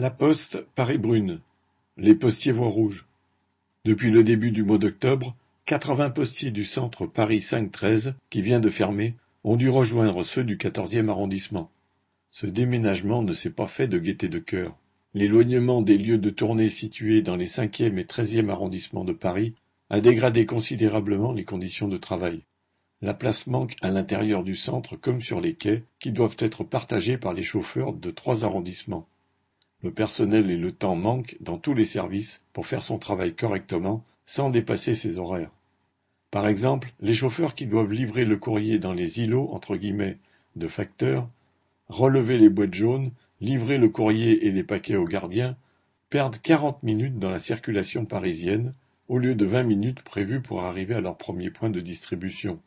La Poste Paris-Brune. Les postiers voient rouge. Depuis le début du mois d'octobre, quatre-vingts postiers du centre Paris 5-13, qui vient de fermer, ont dû rejoindre ceux du quatorzième arrondissement. Ce déménagement ne s'est pas fait de gaieté de cœur. L'éloignement des lieux de tournée situés dans les cinquième et treizième arrondissements de Paris a dégradé considérablement les conditions de travail. La place manque à l'intérieur du centre comme sur les quais, qui doivent être partagés par les chauffeurs de trois arrondissements. Le personnel et le temps manquent dans tous les services pour faire son travail correctement sans dépasser ses horaires. Par exemple, les chauffeurs qui doivent livrer le courrier dans les îlots entre guillemets de facteurs, relever les boîtes jaunes, livrer le courrier et les paquets aux gardiens, perdent quarante minutes dans la circulation parisienne au lieu de vingt minutes prévues pour arriver à leur premier point de distribution.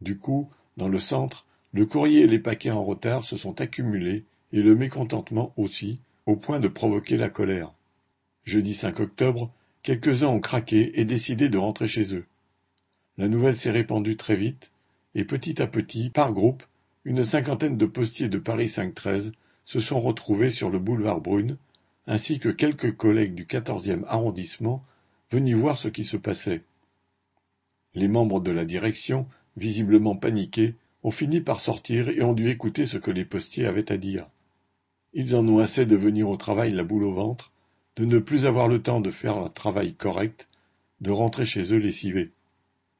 Du coup, dans le centre, le courrier et les paquets en retard se sont accumulés et le mécontentement aussi, au point de provoquer la colère. Jeudi 5 octobre, quelques-uns ont craqué et décidé de rentrer chez eux. La nouvelle s'est répandue très vite, et petit à petit, par groupe, une cinquantaine de postiers de Paris 5-13 se sont retrouvés sur le boulevard Brune, ainsi que quelques collègues du quatorzième arrondissement venus voir ce qui se passait. Les membres de la direction, visiblement paniqués, ont fini par sortir et ont dû écouter ce que les postiers avaient à dire. Ils en ont assez de venir au travail la boule au ventre, de ne plus avoir le temps de faire un travail correct, de rentrer chez eux lessivés.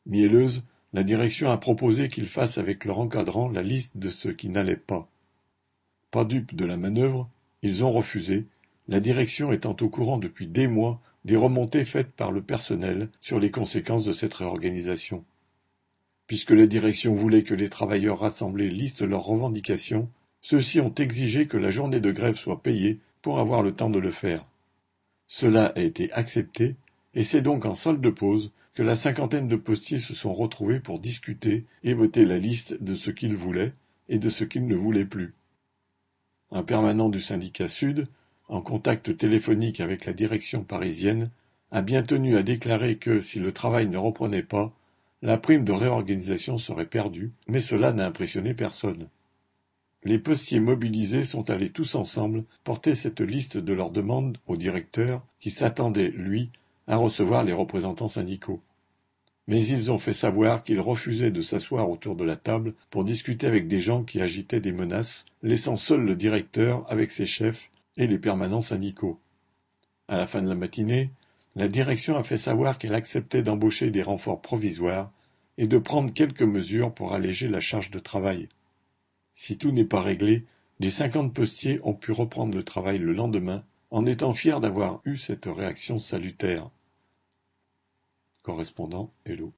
Mielleuse, la direction a proposé qu'ils fassent avec leur encadrant la liste de ce qui n'allait pas. Pas dupes de la manœuvre, ils ont refusé, la direction étant au courant depuis des mois des remontées faites par le personnel sur les conséquences de cette réorganisation. Puisque la direction voulait que les travailleurs rassemblés listent leurs revendications, ceux-ci ont exigé que la journée de grève soit payée pour avoir le temps de le faire. Cela a été accepté, et c'est donc en salle de pause que la cinquantaine de postiers se sont retrouvés pour discuter et voter la liste de ce qu'ils voulaient et de ce qu'ils ne voulaient plus. Un permanent du syndicat Sud, en contact téléphonique avec la direction parisienne, a bien tenu à déclarer que, si le travail ne reprenait pas, la prime de réorganisation serait perdue, mais cela n'a impressionné personne. Les postiers mobilisés sont allés tous ensemble porter cette liste de leurs demandes au directeur, qui s'attendait, lui, à recevoir les représentants syndicaux. Mais ils ont fait savoir qu'ils refusaient de s'asseoir autour de la table pour discuter avec des gens qui agitaient des menaces, laissant seul le directeur avec ses chefs et les permanents syndicaux. À la fin de la matinée, la direction a fait savoir qu'elle acceptait d'embaucher des renforts provisoires et de prendre quelques mesures pour alléger la charge de travail. Si tout n'est pas réglé, les cinquante postiers ont pu reprendre le travail le lendemain en étant fiers d'avoir eu cette réaction salutaire. Correspondant Hello.